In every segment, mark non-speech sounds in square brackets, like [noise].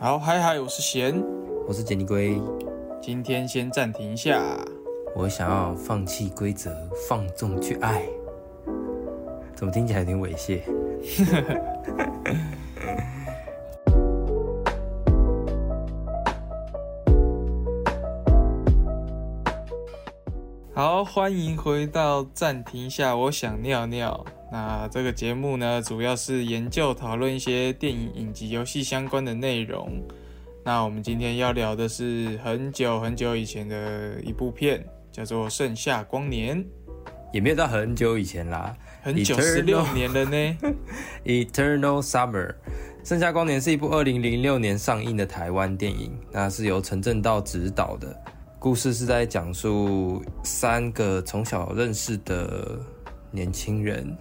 好，嗨嗨，我是贤，我是杰尼龟。今天先暂停一下。我想要放弃规则，放纵去爱。怎么听起来有点猥亵？[laughs] 好，欢迎回到暂停一下，我想尿尿。那这个节目呢，主要是研究讨论一些电影、影集、游戏相关的内容。那我们今天要聊的是很久很久以前的一部片，叫做《盛夏光年》。也没有到很久以前啦，很久十六年了呢。[laughs] Eternal Summer，《盛夏光年》是一部二零零六年上映的台湾电影，那是由陈正道执导的。故事是在讲述三个从小认识的年轻人，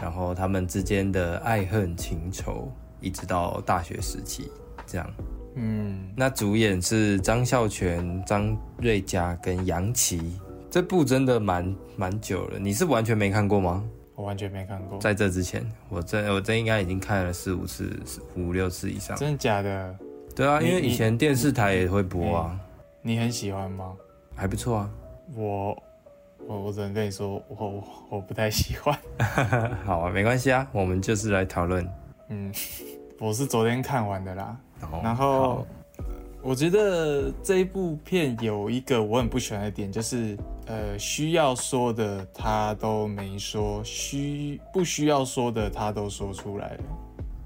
然后他们之间的爱恨情仇，一直到大学时期这样。嗯，那主演是张孝全、张瑞佳跟杨奇。这部真的蛮蛮久了，你是完全没看过吗？我完全没看过，在这之前，我这我这应该已经看了四五次、五六次以上。真的假的？对啊，因为以前电视台也会播啊，你很喜欢吗？还不错啊。我我我只能跟你说，我我我不太喜欢。[laughs] 好啊，没关系啊，我们就是来讨论。嗯，我是昨天看完的啦。哦然后我觉得这一部片有一个我很不喜欢的点，就是呃需要说的他都没说，需不需要说的他都说出来了。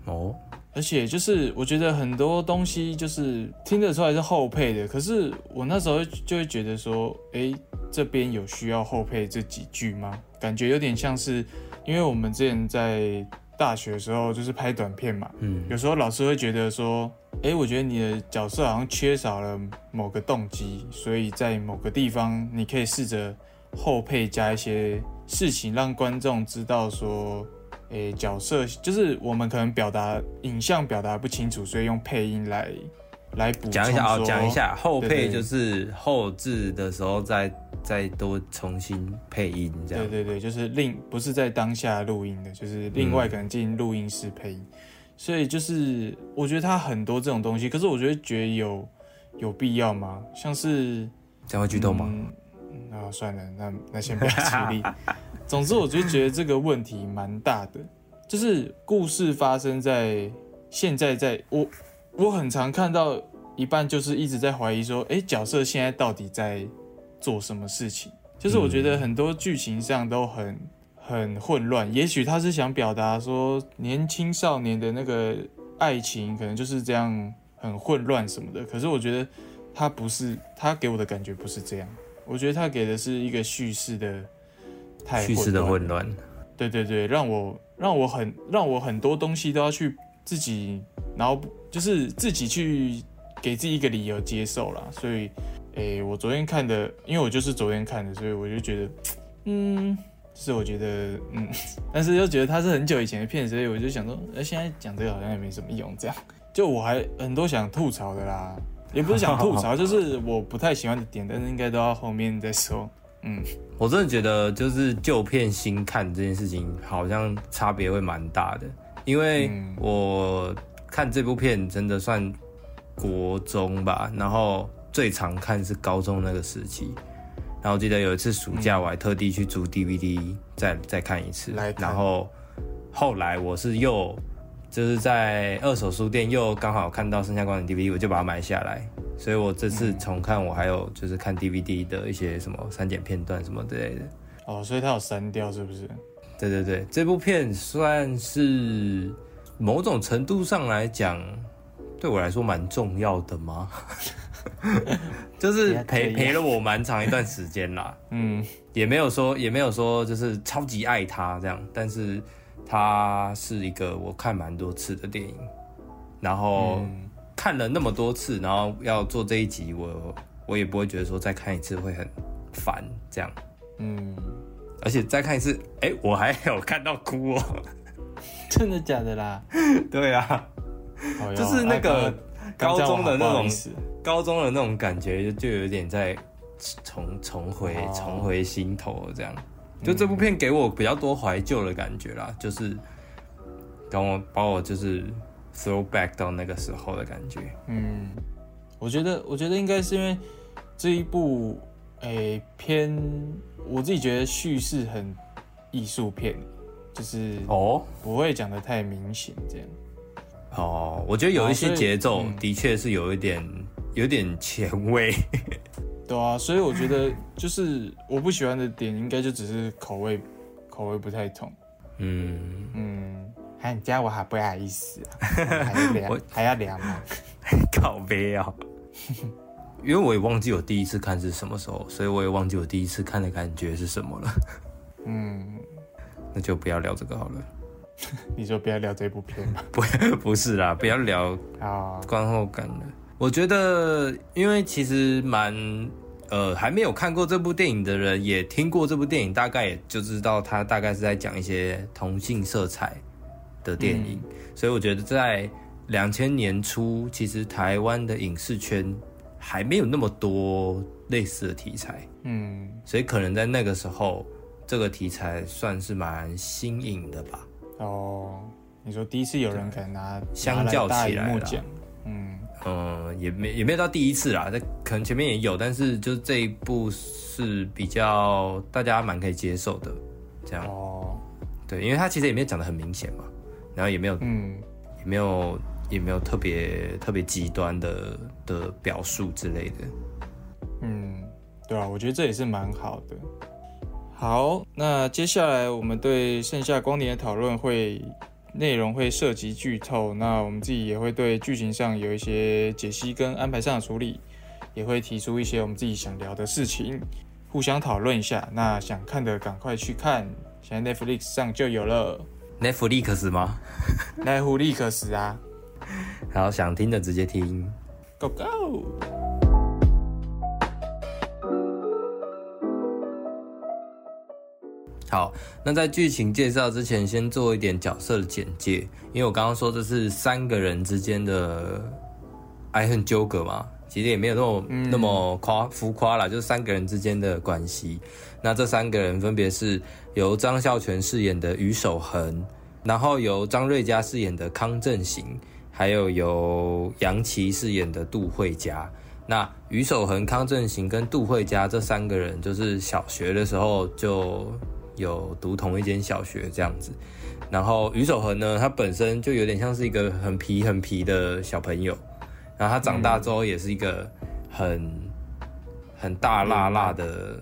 哦，而且就是我觉得很多东西就是听得出来是后配的，可是我那时候就会觉得说，诶，这边有需要后配这几句吗？感觉有点像是，因为我们之前在大学的时候就是拍短片嘛，嗯有时候老师会觉得说，诶，我觉得你的角色好像缺少了某个动机，所以在某个地方你可以试着后配加一些事情，让观众知道说，诶，角色就是我们可能表达影像表达不清楚，所以用配音来来补讲一下啊，说讲一下后配就是后置的时候再再多重新配音这样。对对对，就是另不是在当下录音的，就是另外可能进录音室配音，所以就是我觉得它很多这种东西，可是我觉得觉得有有必要吗？像是这样会剧透吗？嗯，那算了，那那先不要处理。[laughs] 总之，我就觉得这个问题蛮大的，就是故事发生在现在在，我我很常看到一半就是一直在怀疑说，哎，角色现在到底在做什么事情？就是我觉得很多剧情上都很很混乱，也许他是想表达说年轻少年的那个爱情可能就是这样很混乱什么的，可是我觉得他不是，他给我的感觉不是这样。我觉得他给的是一个叙事的太叙事的混乱。对对对，让我让我很让我很多东西都要去自己，然后就是自己去给自己一个理由接受啦。所以，诶，我昨天看的，因为我就是昨天看的，所以我就觉得，嗯，就是我觉得，嗯，[laughs] 但是又觉得它是很久以前的片，所以我就想说，呃，现在讲这个好像也没什么用，这样。就我还很多想吐槽的啦，也不是想吐槽，就是我不太喜欢的点，但是应该都要后面再说。嗯，我真的觉得，就是旧片新看这件事情，好像差别会蛮大的。因为嗯我看这部片真的算国中吧，然后最常看是高中那个时期。然后我记得有一次暑假，我还特地去租 DVD 再再看一次。然后后来我是又就是在二手书店又刚好看到《盛夏光年》DVD，我就把它买下来。所以我这次重看，我还有就是看 DVD 的一些什么删减片段什么之类的。哦，所以它有删掉是不是？对对对，这部片算是某种程度上来讲，对我来说蛮重要的吗？[laughs] 就是陪陪了我蛮长一段时间啦，嗯。也没有说也没有说就是超级爱他这样，但是他是一个我看蛮多次的电影，然后嗯看了那么多次，然后要做这一集，我我也不会觉得说再看一次会很烦这样，嗯，而且再看一次，哎、我还有看到哭哦。真的假的啦？[laughs] 对啊，哦就是那个高中的那种高中的那种感觉，就就有点在重重回哦重回心头这样。就这部片给我比较多怀旧的感觉啦，就是等我把我就是 throwback 到那个时候的感觉。嗯，我觉得，我觉得应该是因为这一部，诶、偏我自己觉得叙事很艺术片，就是哦不会讲的太明显，这样。哦，我觉得有一些节奏嗯的确是有一点有点前卫。[laughs] 对啊，所以我觉得就是我不喜欢的点，应该就只是口味口味不太同。嗯，嗯，还你这样我还不好意思啊，[laughs] 还要聊我还要聊吗？[laughs] 靠背啊。因为我也忘记我第一次看是什么时候，所以我也忘记我第一次看的感觉是什么了。嗯，那就不要聊这个好了。[laughs] 你说不要聊这部片吧。[laughs] 不，不是啦，不要聊啊，观后感了。我觉得，因为其实蛮呃，还没有看过这部电影的人，也听过这部电影，大概也就知道它大概是在讲一些同性色彩的电影。所以我觉得在两千年初，其实台湾的影视圈还没有那么多类似的题材，嗯所以可能在那个时候，这个题材算是蛮新颖的吧。哦，你说第一次有人可能拿相较起来嗯嗯，也没也没有到第一次啦，这可能前面也有，但是就是这一部是比较大家蛮可以接受的，这样哦，对，因为它其实也没有讲的很明显嘛，然后也没有嗯也没有也没有特别特别极端的的表述之类的。嗯，对啊，我觉得这也是蛮好的。好，那接下来我们对剩下光年的讨论会内容会涉及剧透，那我们自己也会对剧情上有一些解析跟安排上的处理，也会提出一些我们自己想聊的事情，互相讨论一下。那想看的赶快去看，现在 Netflix 上就有了 [laughs] [laughs] Netflix 吗？Netflix [laughs] 啊好，想听的直接听。，Go Go！好，那在剧情介绍之前，先做一点角色的简介，因为我刚刚说这是三个人之间的爱恨纠葛嘛，其实也没有那么、那么夸浮夸啦，就是三个人之间的关系。那这三个人分别是由张孝全饰演的于守恒，然后由张瑞佳饰演的康正行，还有由杨琪饰演的杜慧佳。那于守恒、康正行跟杜慧佳这三个人，就是小学的时候就有读同一间小学这样子。然后于守恒呢，他本身就有点像是一个很皮很皮的小朋友，然后他长大之后也是一个很很大辣辣的，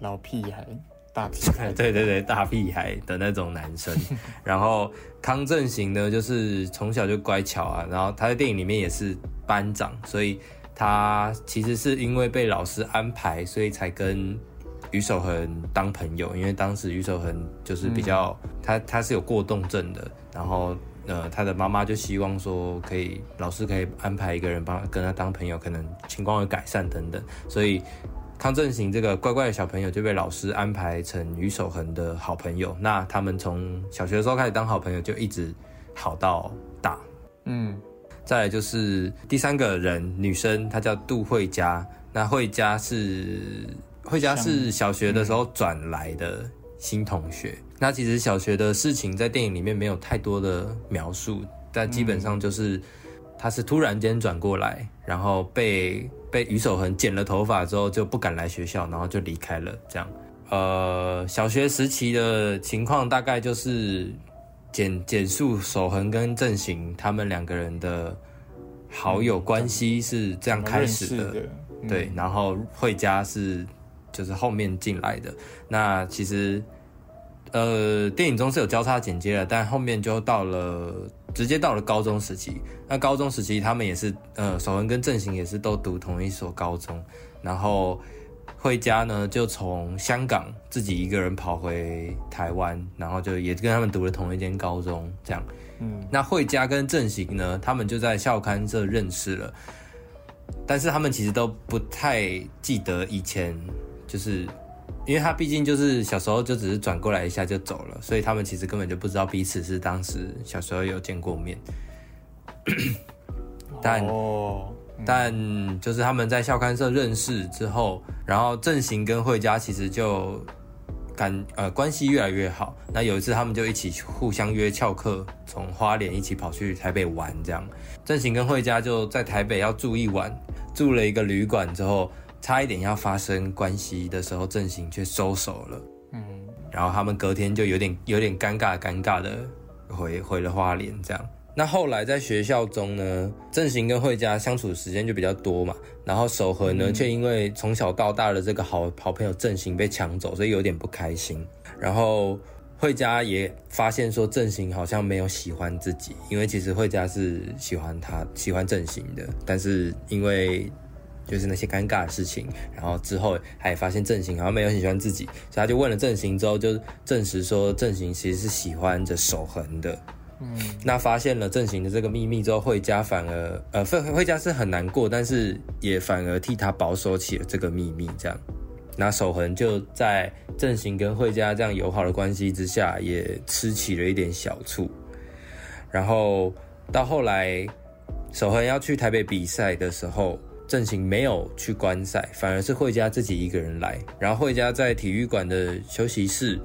老屁孩，大屁孩，[laughs] 对对对，大屁孩的那种男生。[laughs] 然后康正行呢，就是从小就乖巧啊，然后他在电影里面也是班长，所以他其实是因为被老师安排，所以才跟于守恒当朋友。因为当时于守恒就是比较、他他是有过动症的，然后呃他的妈妈就希望说可以老师可以安排一个人帮跟他当朋友，可能情况会改善等等，所以。康正行这个乖乖的小朋友就被老师安排成于守恒的好朋友，那他们从小学的时候开始当好朋友，就一直好到大。嗯再来就是第三个人，女生，她叫杜慧佳。那慧佳是慧佳是小学的时候转来的新同学。那其实小学的事情在电影里面没有太多的描述，但基本上就是他是突然间转过来，然后被被于守恒剪了头发之后就不敢来学校，然后就离开了。这样，呃，小学时期的情况大概就是简简述守恒跟郑行他们两个人的好友关系是这样开始的，对，然后慧佳是就是后面进来的。那其实呃电影中是有交叉剪接的，但后面就到了直接到了高中时期。那高中时期他们也是呃守恒跟正行也是都读同一所高中，然后。惠佳呢，就从香港自己一个人跑回台湾，然后就也跟他们读了同一间高中，这样。嗯那惠佳跟正行呢，他们就在校刊社认识了，但是他们其实都不太记得以前，就是因为他毕竟就是小时候就只是转过来一下就走了，所以他们其实根本就不知道彼此是当时小时候有见过面。但哦，但就是他们在校刊社认识之后，然后正行跟惠佳其实就感呃关系越来越好。那有一次他们就一起互相约翘课，从花莲一起跑去台北玩，这样。正行跟惠佳就在台北要住一晚，住了一个旅馆之后，差一点要发生关系的时候，正行却收手了。嗯，然后他们隔天就有点有点尴尬尴尬的回回了花莲，这样。那后来在学校中呢，正行跟惠佳相处时间就比较多嘛，然后守和呢却因为从小到大的这个好好朋友正行被抢走，所以有点不开心。然后惠佳也发现说正行好像没有喜欢自己，因为其实惠佳是喜欢他喜欢正行的，但是因为就是那些尴尬的事情，然后之后他也发现正行好像没有很喜欢自己，所以他就问了正行之后，就证实说正行其实是喜欢着守恒的。嗯，那发现了正行的这个秘密之后，惠佳反而呃，惠惠佳是很难过，但是也反而替他保守起了这个秘密。这样，那守恒就在正行跟惠佳这样友好的关系之下，也吃起了一点小醋。然后到后来，守恒要去台北比赛的时候，正行没有去观赛，反而是慧佳自己一个人来。然后慧佳在体育馆的休息室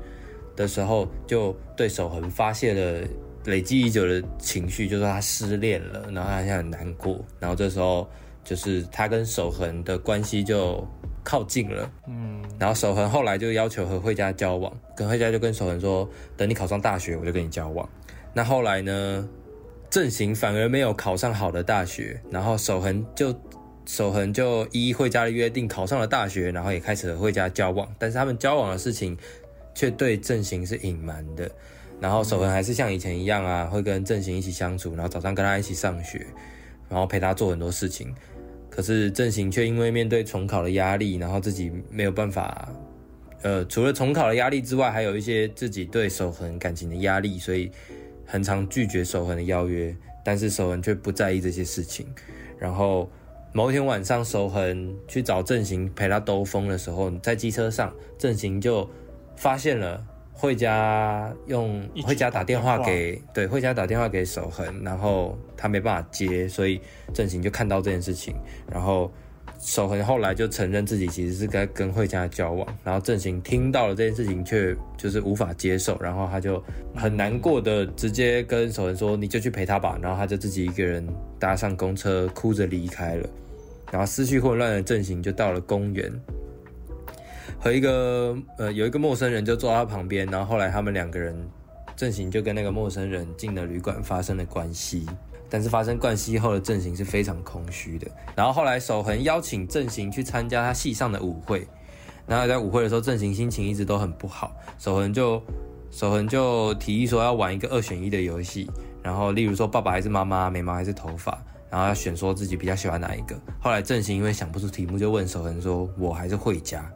的时候，就对守恒发泄了。累积已久的情绪，就说他失恋了，然后他现在很难过，然后这时候就是他跟守恒的关系就靠近了，嗯，然后守恒后来就要求和慧佳交往，跟慧佳就跟守恒说，等你考上大学，我就跟你交往。那后来呢，正行反而没有考上好的大学，然后守恒就守恒就依惠佳的约定考上了大学，然后也开始和惠佳交往，但是他们交往的事情却对正行是隐瞒的。然后守恒还是像以前一样啊，会跟正行一起相处，然后早上跟他一起上学，然后陪他做很多事情。可是正行却因为面对重考的压力，然后自己没有办法，呃，除了重考的压力之外，还有一些自己对守恒感情的压力，所以很常拒绝守恒的邀约。但是守恒却不在意这些事情。然后某一天晚上，守恒去找郑行陪他兜风的时候，在机车上，郑行就发现了。惠佳用惠佳打电话给对惠佳打电话给守恒，然后他没办法接，所以郑行就看到这件事情，然后守恒后来就承认自己其实是该跟慧佳交往，然后正行听到了这件事情却就是无法接受，然后他就很难过的直接跟守恒说你就去陪他吧，然后他就自己一个人搭上公车哭着离开了，然后思绪混乱的正行就到了公园。和一个呃有一个陌生人就坐他旁边，然后后来他们两个人正行就跟那个陌生人进了旅馆发生了关系，但是发生冠希后的正行是非常空虚的。然后后来守恒邀请正行去参加他系上的舞会，然后在舞会的时候正行心情一直都很不好，守恒就守恒就提议说要玩一个二选一的游戏，然后例如说爸爸还是妈妈，眉毛还是头发，然后要选说自己比较喜欢哪一个。后来正行因为想不出题目，就问守恒说：“我还是会家。”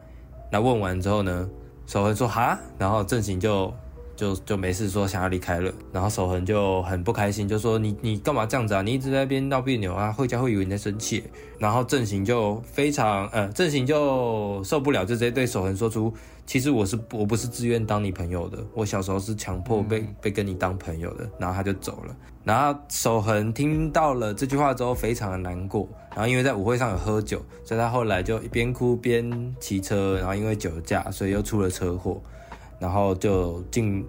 那问完之后呢，守恒说哈，然后正行就就就没事说想要离开了，然后守恒就很不开心，就说你你干嘛这样子啊？你一直在那边闹别扭啊，会家会以为你在生气。然后正行就非常呃，正行就受不了，就直接对守恒说出。其实我是我不是自愿当你朋友的，我小时候是强迫被被跟你当朋友的，然后他就走了。然后守恒听到了这句话之后，非常的难过。然后因为在舞会上有喝酒，所以他后来就一边哭边骑车，然后因为酒驾，所以又出了车祸，然后就进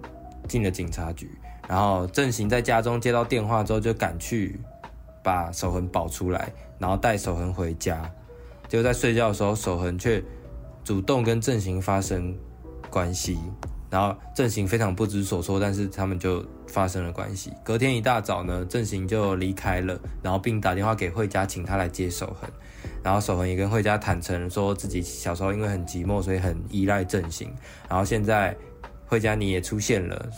进了警察局。然后郑行在家中接到电话之后，就赶去把守恒保出来，然后带守恒回家。就在睡觉的时候，守恒却。主动跟郑行发生关系，然后郑行非常不知所措，但是他们就发生了关系。隔天一大早呢，郑行就离开了，然后并打电话给慧佳，请他来接守恒。然后守恒也跟慧佳坦诚说自己小时候因为很寂寞，所以很依赖正行。然后现在慧佳你也出现了，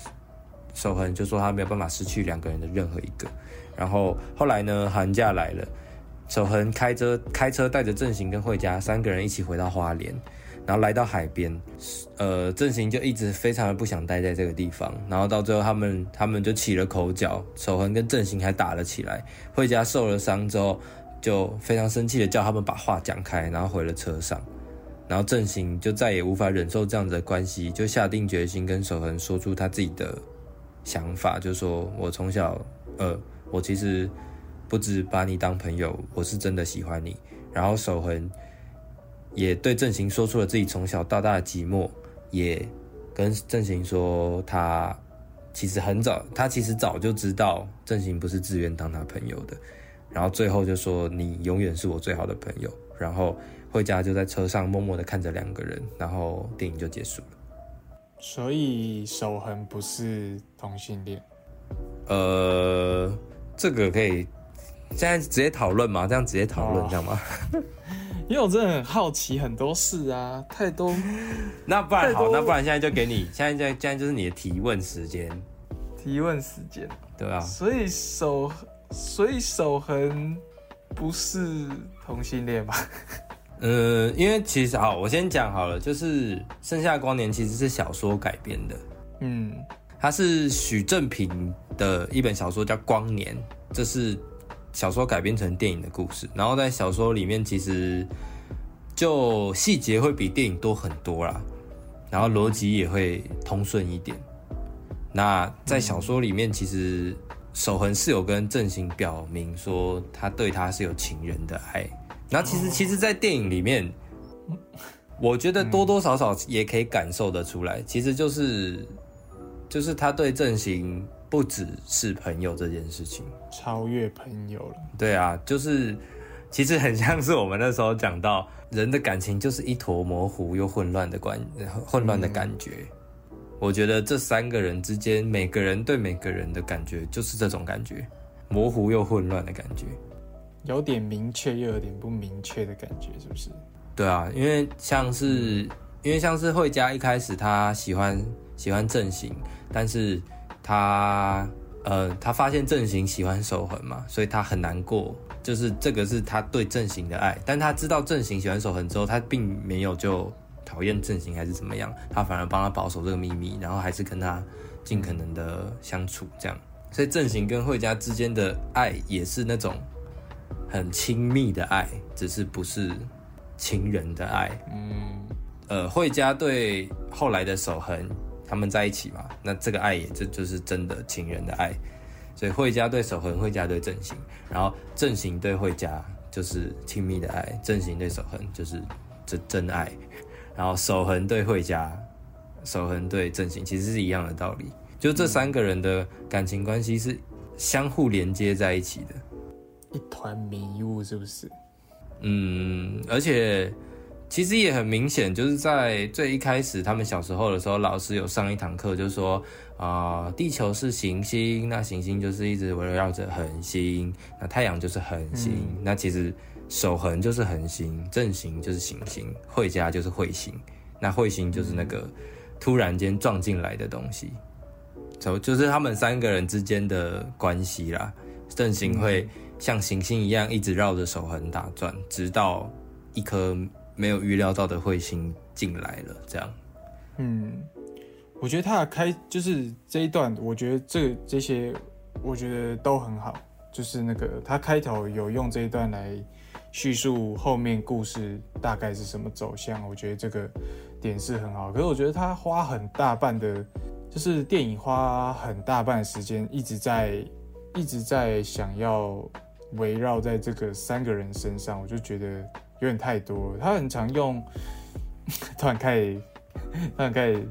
守恒就说他没有办法失去两个人的任何一个。然后后来呢，寒假来了，守恒开车开车带着正行跟慧佳三个人一起回到花莲。然后来到海边，呃，正行就一直非常的不想待在这个地方。然后到最后，他们他们就起了口角，守恒跟正行还打了起来。惠佳受了伤之后，就非常生气的叫他们把话讲开，然后回了车上。然后郑行就再也无法忍受这样子的关系，就下定决心跟守恒说出他自己的想法，就说我从小，呃，我其实不止把你当朋友，我是真的喜欢你。然后守恒。也对郑行说出了自己从小到大的寂寞，也跟郑行说他其实很早，他其实早就知道郑行不是自愿当他朋友的，然后最后就说你永远是我最好的朋友，然后回家就在车上默默的看着两个人，然后电影就结束了。所以守恒不是同性恋。呃，这个可以现在直接讨论吗？这样直接讨论哦这样吗？[laughs] 因为我真的很好奇很多事啊，太多那不然好，那不然现在就给你，现在现在现在就是你的提问时间，提问时间。对啊、所以守，所以守恒不是同性恋吧？[laughs] 呃，因为其实好，我先讲好了，就是《盛夏光年》其实是小说改编的，嗯它是许正平的一本小说叫《光年》，这是小说改编成电影的故事。然后在小说里面，其实就细节会比电影多很多啦，然后逻辑也会通顺一点。那在小说里面，其实守恒是有跟正行表明说，他对他是有情人的爱。然后其实，其实，在电影里面，我觉得多多少少也可以感受得出来，其实就是就是他对正行不只是朋友这件事情。超越朋友了。对啊，就是其实很像是我们那时候讲到人的感情就是一坨模糊又混乱的关混乱的感觉。我觉得这三个人之间，每个人对每个人的感觉就是这种感觉，模糊又混乱的感觉。有点明确又有点不明确的感觉，是不是？对啊，因为像是因为像是惠佳一开始他喜欢喜欢正行，但是他呃他发现正行喜欢守恒嘛，所以他很难过，就是这个是他对正行的爱，但他知道正行喜欢守恒之后，他并没有就讨厌正行还是怎么样，他反而帮他保守这个秘密，然后还是跟他尽可能的相处这样，所以正行跟惠佳之间的爱也是那种很亲密的爱，只是不是情人的爱。嗯，呃，惠佳对后来的守恒他们在一起嘛，那这个爱也这就是真的情人的爱。所以惠佳对守恒，惠佳对正行，然后正行对惠佳就是亲密的爱，正行对守恒就是真真爱，然后守恒对惠家，守恒对正行其实是一样的道理，就这三个人的感情关系是相互连接在一起的。一团迷雾，是不是？嗯，而且其实也很明显，就是在最一开始他们小时候的时候，老师有上一堂课，就说啊、地球是行星，那行星就是一直围绕着恒星，那太阳就是恒星，那其实守恒就是恒星，正行就是行星，会家就是彗星，那彗星就是那个突然间撞进来的东西，就就是他们三个人之间的关系啦。正行会像行星一样一直绕着守恒打转，直到一颗没有预料到的彗星进来了。这样，嗯，我觉得他的开就是这一段，我觉得这这些我觉得都很好。就是那个他开头有用这一段来叙述后面故事大概是什么走向，我觉得这个点是很好。可是我觉得他花很大半的，就是电影花很大半的时间一直在一直在想要围绕在这个三个人身上，我就觉得有点太多了。他很常用，[laughs] 突然开始突然开始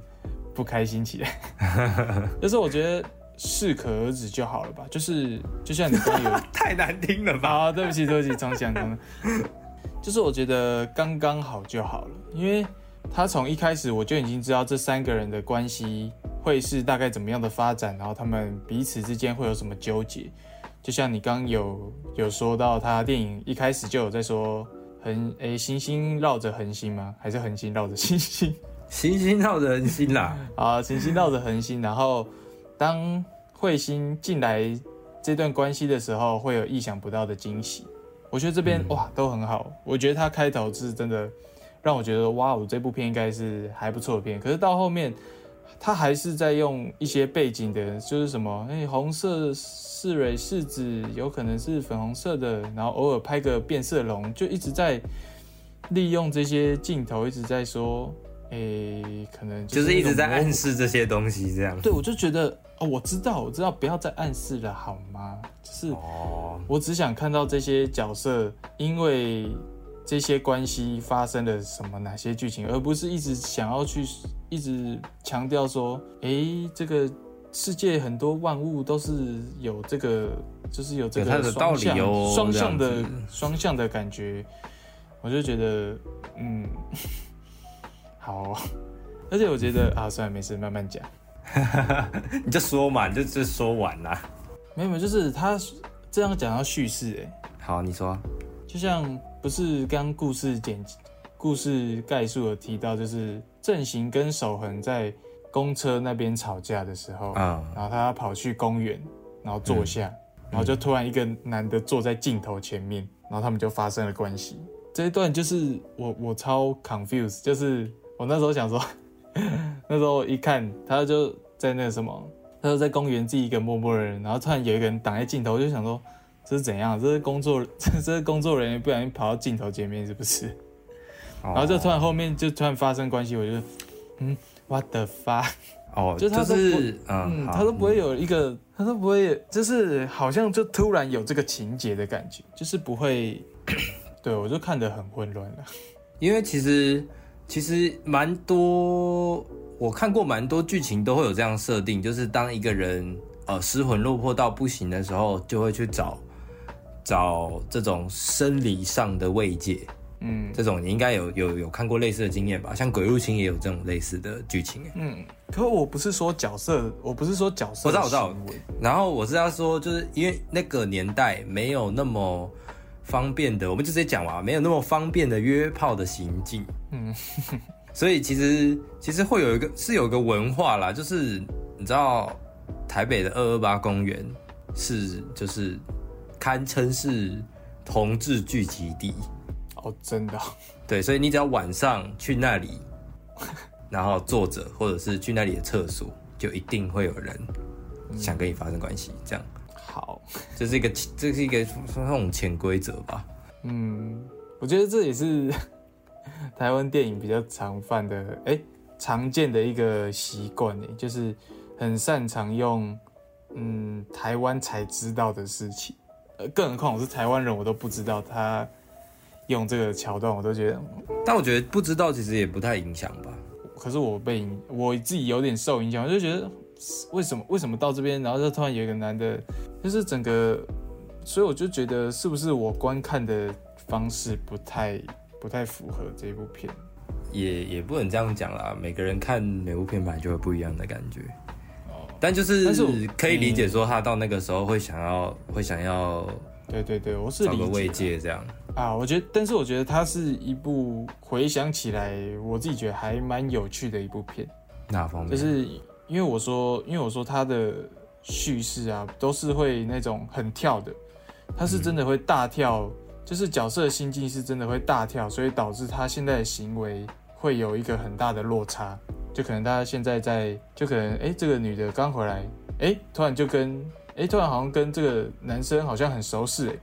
不开心起来，[laughs] 就是我觉得适可而止就好了吧。就是就像你刚刚有 [laughs] 太难听了？啊，对不起，对不起，重讲重讲，就是我觉得刚刚好就好了，因为他从一开始我就已经知道这三个人的关系会是大概怎么样的发展，然后他们彼此之间会有什么纠结。就像你刚刚有有说到，他电影一开始就有在说恒诶、星星绕着恒星吗？还是恒星绕着星星？[laughs] 行星绕着恒星啦，[laughs] 啊，行星绕着恒星，然后当彗星进来这段关系的时候，会有意想不到的惊喜。我觉得这边、哇都很好，我觉得它开头是真的让我觉得哇，我这部片应该是还不错的片。可是到后面，他还是在用一些背景的，就是什么哎、红色四蕊柿子有可能是粉红色的，然后偶尔拍个变色龙，就一直在利用这些镜头，一直在说。诶、可能就是一直在暗。示这些东西，这样。对，我就觉得哦，我知道，我知道，不要再暗示了，好吗？就是哦，我只想看到这些角色因为这些关系发生了什么哪些剧情，而不是一直想要去一直强调说，诶，这个世界很多万物都是有这个，就是有这个双向哦双向的双向的感觉，我就觉得，嗯，[laughs] 好哦，[laughs] 而且我觉得啊，算了，没事，慢慢讲。[laughs] 你就说嘛，你就就说完啦。没有，没有，就是他这样讲到叙事、诶。好，你说。就像不是刚故事简故事概述有提到，就是正行跟守恒在公车那边吵架的时候，嗯然后他跑去公园，然后坐下，然后就突然一个男的坐在镜头前面，然后他们就发生了关系。这一段就是我我超 confused，就是我那时候想说，[laughs] 那时候一看他就在那个什么，他就在公园自己一个默默的人，然后突然有一个人挡在镜头，我就想说这是怎样？这是工作这 [laughs] 这是工作人员不小心跑到镜头前面是不是？然然后就突然后面就突然发生关系，我就嗯，what the fuck？哦，[laughs] 就他都是嗯，嗯，他都不会有一个，他都不会，就是好像就突然有这个情节的感觉，就是不会，[coughs] 对我就看得很混乱了。因为其实其实蛮多，我看过蛮多剧情都会有这样设定，就是当一个人呃失魂落魄到不行的时候，就会去找找这种生理上的慰藉。嗯这种你应该有有有看过类似的经验吧？像《鬼入侵》也有这种类似的剧情。嗯，可我不是说角色，我不是说角色的我知道我知道，然后我是要说，就是因为那个年代没有那么方便的，我们就直接讲嘛，没有那么方便的约炮的行径。嗯，所以其实其实会有一个是有一个文化啦，就是你知道台北的二二八公园是就是堪称是同志聚集地，哦，真的哦，对，所以你只要晚上去那里，然后坐着或者是去那里的厕所，就一定会有人想跟你发生关系，这样。好，[laughs] 这是一个，这是一个那种潜规则吧？嗯，我觉得这也是 [laughs] 台湾电影比较常犯的，哎、常见的一个习惯，呢，就是很擅长用，嗯，台湾才知道的事情，呃，更何况我是台湾人，我都不知道他用这个桥段，我都觉得，但我觉得不知道其实也不太影响吧。可是我被影我自己有点受影响，我就觉得为什么为什么到这边，然后就突然有一个男的，就是整个，所以我就觉得是不是我观看的方式不太不太符合这部片。也也不能这样讲啦，每个人看每部片本来就会不一样的感觉。哦但就是但是我可以理解说他到那个时候会想要会想要对对对，我是找个慰藉这样。啊。我觉得，但是我觉得它是一部回想起来，我自己觉得还蛮有趣的一部片。哪方面？就是因为我说，因为我说他的叙事啊，都是会那种很跳的，他是真的会大跳，就是角色心境是真的会大跳，所以导致他现在的行为会有一个很大的落差。就可能他现在在，就可能哎、诶这个女的刚回来，哎、突然就跟哎、突然好像跟这个男生好像很熟识，哎、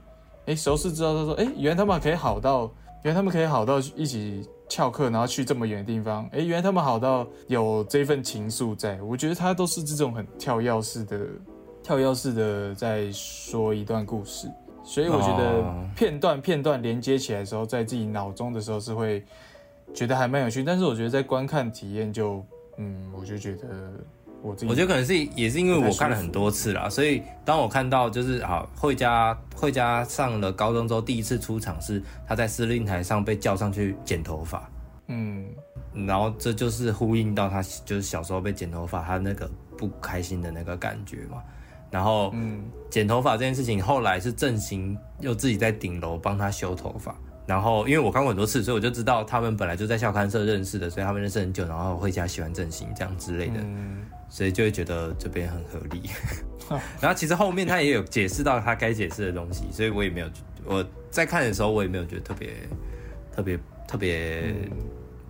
哎熟识之后他说，哎、原来他们可以好到，原来他们可以好到一起翘课，然后去这么远的地方，哎、原来他们好到有这份情愫在。我觉得他都是这种很跳跃式的、跳跃式的在说一段故事，所以我觉得哦片段片段连接起来的时候，在自己脑中的时候是会觉得还蛮有趣，但是我觉得在观看体验就，嗯，我就觉得我自己，我觉得可能是也是因为我看了很多次啦，所以当我看到就是好惠佳惠佳上了高中之后第一次出场是他在司令台上被叫上去剪头发，嗯然后这就是呼应到他就是小时候被剪头发他那个不开心的那个感觉嘛。然后嗯剪头发这件事情后来是正行又自己在顶楼帮他修头发。然后，因为我看过很多次，所以我就知道他们本来就在校刊社认识的，所以他们认识很久，然后惠家喜欢振兴这样之类的。嗯所以就会觉得这边很合理。[laughs] 然后其实后面他也有解释到他该解释的东西，所以我也没有我在看的时候我也没有觉得特别特别特别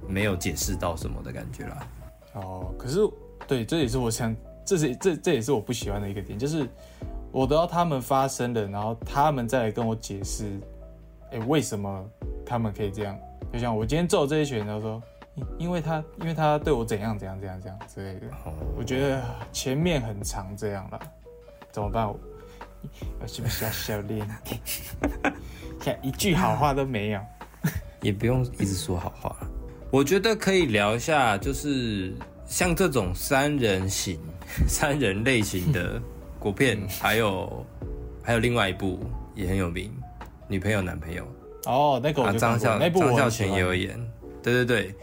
没有解释到什么的感觉啦。哦，可是对，这也是我想，这是这这也是我不喜欢的一个点，就是我都要他们发生了，然后他们再来跟我解释，哎、为什么他们可以这样？就像我今天揍这一拳，然后说，因因为他因为他对我怎样怎样怎样怎样之类的，哦，我觉得前面很长这样了，怎么办？是不是要笑脸？[laughs] 看一句好话都没有。[laughs] 也不用一直说好话。我觉得可以聊一下，就是像这种三人行、三人类型的国片，还有还有另外一部也很有名，《女朋友男朋友》。哦，那个我啊，张孝那部张孝全也有演，对对对，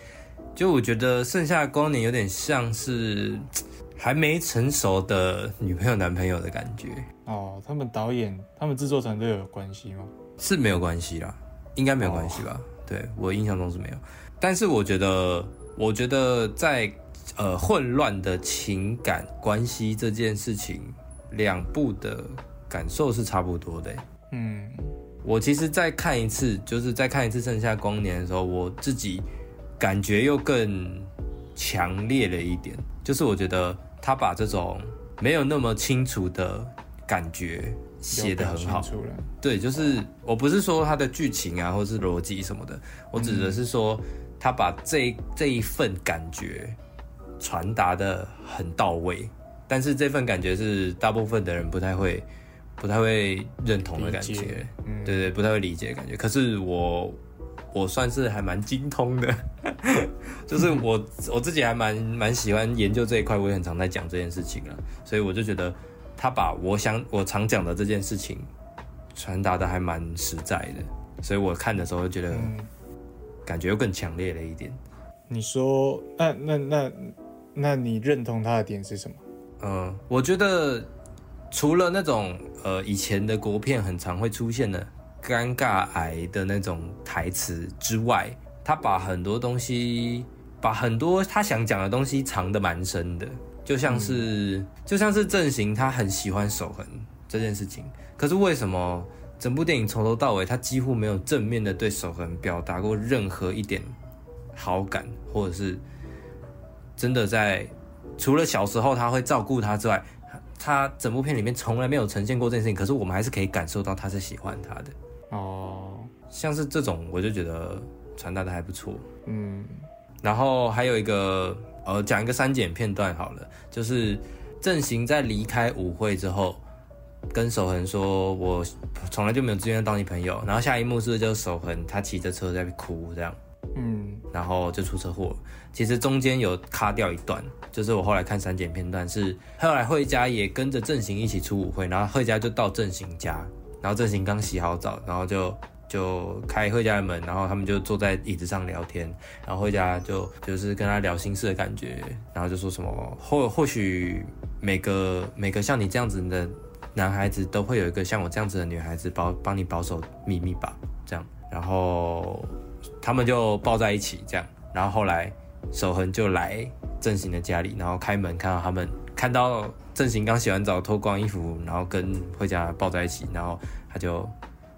就我觉得《盛夏光年》有点像是 [tsk] 还没成熟的女朋友男朋友的感觉，哦，他们导演、他们制作团队有关系吗？是没有关系啦，应该没有关系吧？对我印象中是没有，但是我觉得，我觉得在呃混乱的情感关系这件事情，两部的感受是差不多的欸、嗯，我其实再看一次，就是再看一次《盛夏光年》的时候，我自己感觉又更强烈了一点。就是我觉得他把这种没有那么清楚的感觉写得很好。对，就是我不是说他的剧情啊，或是逻辑什么的，我指的是说他把这这一份感觉传达的很到位。但是这份感觉是大部分的人不太会、不太会认同的感觉。嗯，对对，不太会理解的感觉。可是我我算是还蛮精通的，[laughs] 就是我我自己还蛮蛮喜欢研究这一块，我也很常在讲这件事情了，所以我就觉得他把我想我常讲的这件事情传达的还蛮实在的，所以我看的时候就觉得嗯，感觉又更强烈了一点。你说，那那那那你认同他的点是什么？嗯，我觉得除了那种呃以前的国片很常会出现的尴尬癌的那种台词之外，他把很多东西，把很多他想讲的东西藏得蛮深的，就像是、就像是郑行他很喜欢守恒这件事情，可是为什么整部电影从头到尾他几乎没有正面的对守恒表达过任何一点好感，或者是真的在除了小时候他会照顾他之外，他他整部片里面从来没有呈现过这件事情，可是我们还是可以感受到他是喜欢他的。哦，像是这种，我就觉得传达的还不错。嗯，然后还有一个呃，讲一个删减片段好了，就是郑行在离开舞会之后，跟守恒说：“我从来就没有自愿当你朋友。”然后下一幕是就是守恒他骑着车在哭这样，嗯，然后就出车祸。其实中间有卡掉一段，就是我后来看删减片段是后来惠家也跟着正行一起出舞会，然后惠家就到正行家，然后正行刚洗好澡，然后就就开惠家的门，然后他们就坐在椅子上聊天，然后惠家就就是跟他聊心事的感觉，然后就说什么或或许每个每个像你这样子的男孩子都会有一个像我这样子的女孩子保帮你保守秘密吧，这样，然后他们就抱在一起这样，然后后来守恒就来正行的家里，然后开门看到他们看到正行刚洗完澡脱光衣服，然后跟惠家抱在一起，然后他就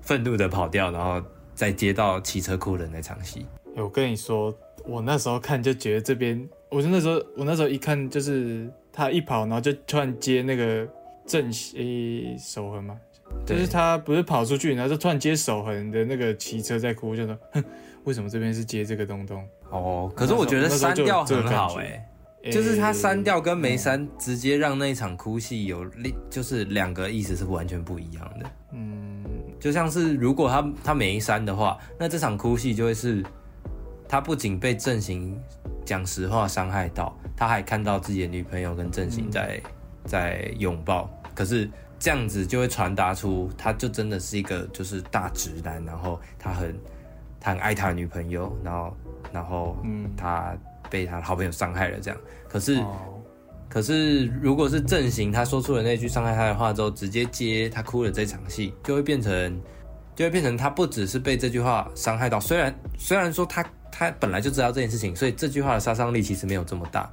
愤怒的跑掉，然后再接到骑车哭的那场戏。我跟你说，我那时候看就觉得这边，我就那时候我那时候一看就是他一跑，然后就突然接那个正诶、手痕嘛，就是他不是跑出去，然后就突然接手痕的那个骑车在哭，就说哼，为什么这边是接这个东东？哦，可是我觉得删掉很好哎、诶就是他删掉跟没删，直接让那一场哭戏有另就是两个意思是完全不一样的。嗯，就像是如果他他没删的话，那这场哭戏就会是他不仅被正行讲实话伤害到，他还看到自己的女朋友跟正行在、在拥抱，可是这样子就会传达出他就真的是一个就是大直男，然后他很他很爱他的女朋友，然后然后嗯。他被他的好朋友伤害了这样，可是。哦，可是，如果是正行，他说出了那句伤害他的话之后，直接接他哭了这场戏，就会变成，就会变成他不只是被这句话伤害到，虽然虽然说他他本来就知道这件事情，所以这句话的杀伤力其实没有这么大。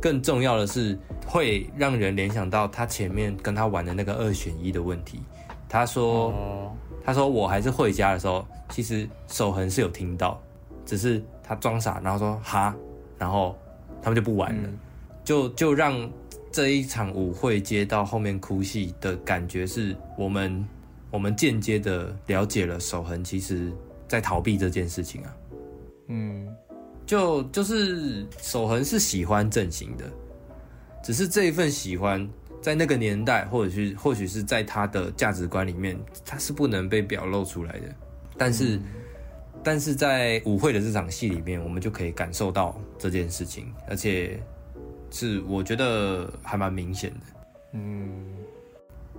更重要的是，会让人联想到他前面跟他玩的那个二选一的问题。他说，哦，他说我还是会家的时候，其实守恒是有听到，只是他装傻，然后说哈，然后他们就不玩了。嗯就就让这一场舞会接到后面哭戏的感觉是我们我们间接的了解了守恒其实在逃避这件事情啊，嗯，就就是守恒是喜欢正行的，只是这一份喜欢在那个年代或者是或许是在他的价值观里面，他是不能被表露出来的，但是。但是在舞会的这场戏里面，我们就可以感受到这件事情，而且是我觉得还蛮明显的。嗯，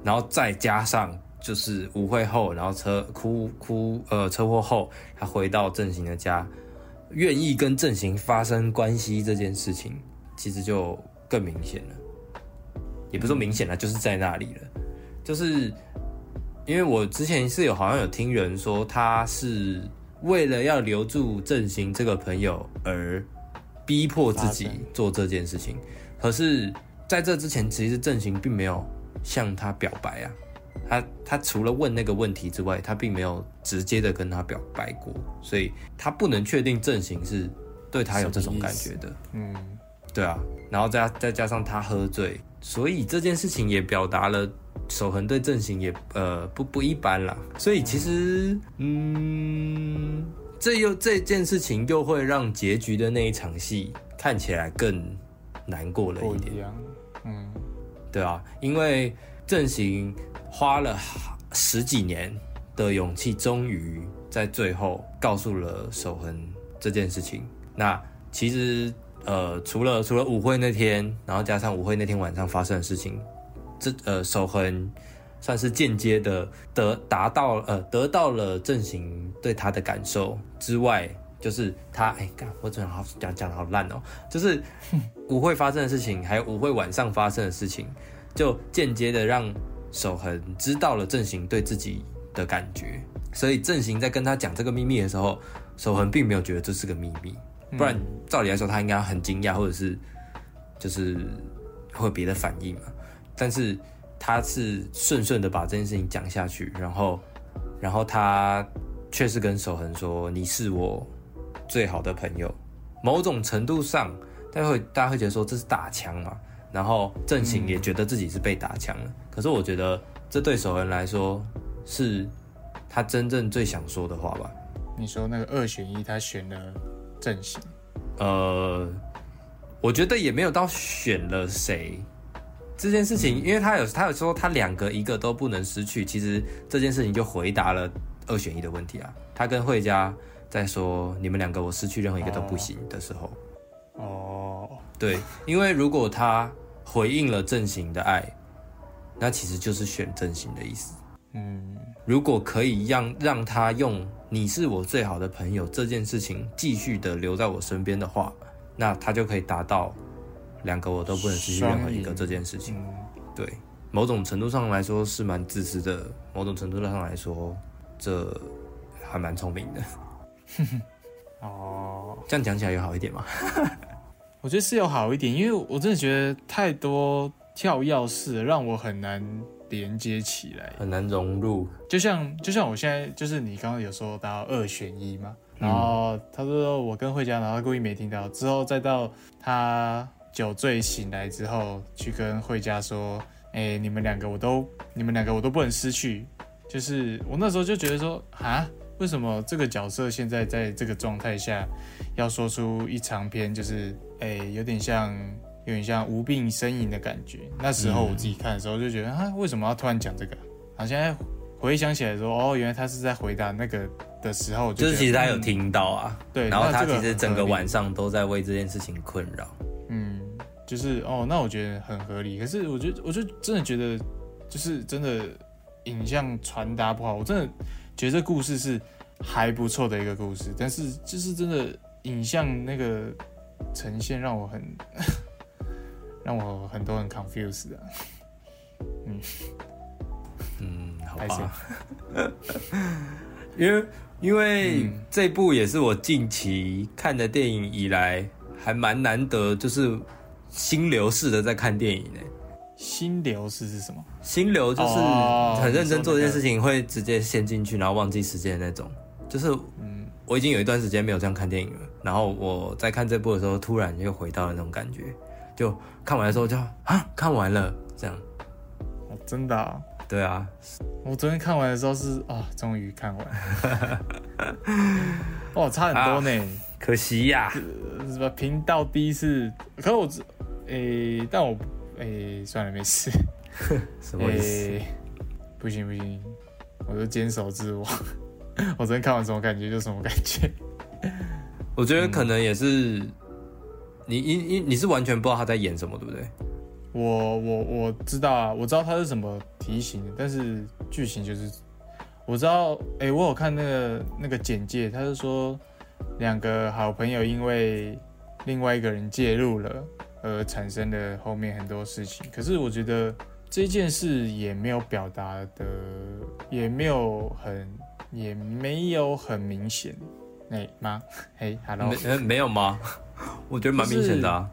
然后再加上就是舞会后，然后车哭哭呃车祸后，他回到正行的家，愿意跟正行发生关系这件事情，其实就更明显了。也不是说明显了，就是在那里了。就是因为我之前是有好像有听人说，他是为了要留住正行这个朋友而逼迫自己做这件事情，可是在这之前，其实正行并没有向他表白啊。他他除了问那个问题之外，他并没有直接的跟他表白过，所以他不能确定正行是对他有这种感觉的。嗯，对啊，然后再再加上他喝醉，所以这件事情也表达了守恒对正行也呃不不一般啦。所以其实嗯，这又这件事情又会让结局的那一场戏看起来更难过了一点。嗯，对啊，因为正行花了十几年的勇气，终于在最后告诉了守恒这件事情。那其实呃，除了除了舞会那天，然后加上舞会那天晚上发生的事情，这呃守恒算是间接的得达到呃得到了正行对他的感受之外，就是他哎干我真的好讲讲的好烂哦，就是 [laughs] 舞会发生的事情，还有舞会晚上发生的事情，就间接的让守恒知道了正行对自己的感觉，所以正行在跟他讲这个秘密的时候，守恒并没有觉得这是个秘密。不然，照理来说，他应该很惊讶，或者是就是会有别的反应嘛。但是他是顺顺的把这件事情讲下去，然后，然后他确实跟守恒说：“你是我最好的朋友。”某种程度上，大家会大家会觉得说这是打枪嘛。然后正行也觉得自己是被打枪了。可是我觉得这对守恒来说是他真正最想说的话吧。你说那个二选一，他选了。正行，呃，我觉得也没有到选了谁这件事情，因为他有他有说他两个一个都不能失去，其实这件事情就回答了二选一的问题啊。他跟惠佳在说你们两个我失去任何一个都不行的时候，哦，对，因为如果他回应了正行的爱，那其实就是选正行的意思。嗯，如果可以让让他用“你是我最好的朋友”这件事情继续的留在我身边的话，那他就可以达到两个我都不能失去任何一个这件事情。对，某种程度上来说是蛮自私的，某种程度上来说，这还蛮聪明的。[laughs] 哦，这样讲起来有好一点吗？[laughs] 我觉得是有好一点，因为我真的觉得太多跳钥匙让我很难。连接起来很难融入，就像就像我现在就是你刚刚有说到二选一嘛，然后他说我跟慧佳，然后故意没听到，之后再到他酒醉醒来之后去跟惠佳说，哎，你们两个我都你们两个我都不能失去，就是我那时候就觉得说啊，为什么这个角色现在在这个状态下要说出一长篇，就是哎有点像。有点像无病呻吟的感觉。那时候我自己看的时候就觉得，啊，为什么要突然讲这个？好，现在回想起来说，哦，原来他是在回答那个的时候，就是其实他有听到啊。对，然后他其实整个晚上都在为这件事情困扰。嗯，就是哦，那我觉得很合理。可是我觉得，我就真的觉得，就是真的影像传达不好。我真的觉得这故事是还不错的一个故事，但是就是真的影像那个呈现让我很。[laughs] 让我很多人 confused 的，嗯嗯，好吧，因为因为这部也是我近期看的电影以来还蛮难得，就是心流式的在看电影呢。心流式是什么？心流就是很认真做一件事情，会直接陷进去，然后忘记时间的那种。就是嗯，我已经有一段时间没有这样看电影了，然后我在看这部的时候，突然又回到了那种感觉。就看完的时候就啊，看完了这样，哦，真的，对啊，我昨天看完的时候是啊，终于看完，哦，差很多呢，可惜呀，什么频道第一次，可是我，诶，但我，诶，算了，没事，[laughs] 什么意思？不行不行，我就坚守自我，[laughs] 我昨天看完什么感觉就什么感觉。[laughs] 我觉得可能也是你你你你是完全不知道他在演什么，对不对？我我我知道啊，我知道他是什么题型的，但是剧情就是我知道，哎、我有看那个那个简介，他是说两个好朋友因为另外一个人介入了，而产生的后面很多事情。可是我觉得这件事也没有表达的，也没有很也没有很明显，哎、吗？嘿，hello，没呃没有吗？[laughs] 我觉得蛮明显的啊，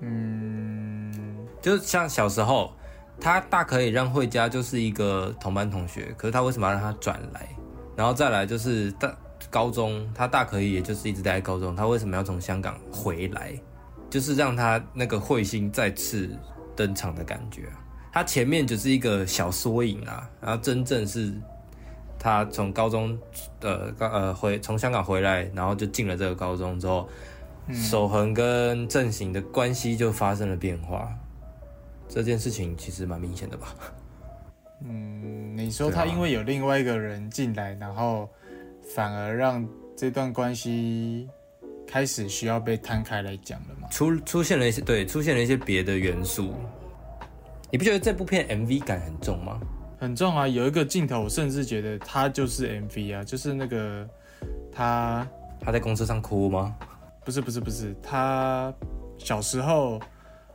嗯，就是像小时候，他大可以让慧佳就是一个同班同学，可是他为什么要让他转来？然后再来就是大高中，他大可以也就是一直待在高中，他为什么要从香港回来？就是让他那个彗星再次登场的感觉啊。他前面只是一个小缩影啊，然后真正是他从高中呃呃回从香港回来，然后就进了这个高中之后，守恒跟正行的关系就发生了变化。这件事情其实蛮明显的吧？嗯，你说他因为有另外一个人进来，然后反而让这段关系开始需要被摊开来讲了吗？出出现了一些对，出现了一些别的元素。你不觉得这部片 MV 感很重吗？很重啊，有一个镜头，我甚至觉得他就是 MV 啊，就是那个他他在公车上哭吗？不是不是不是他小时候，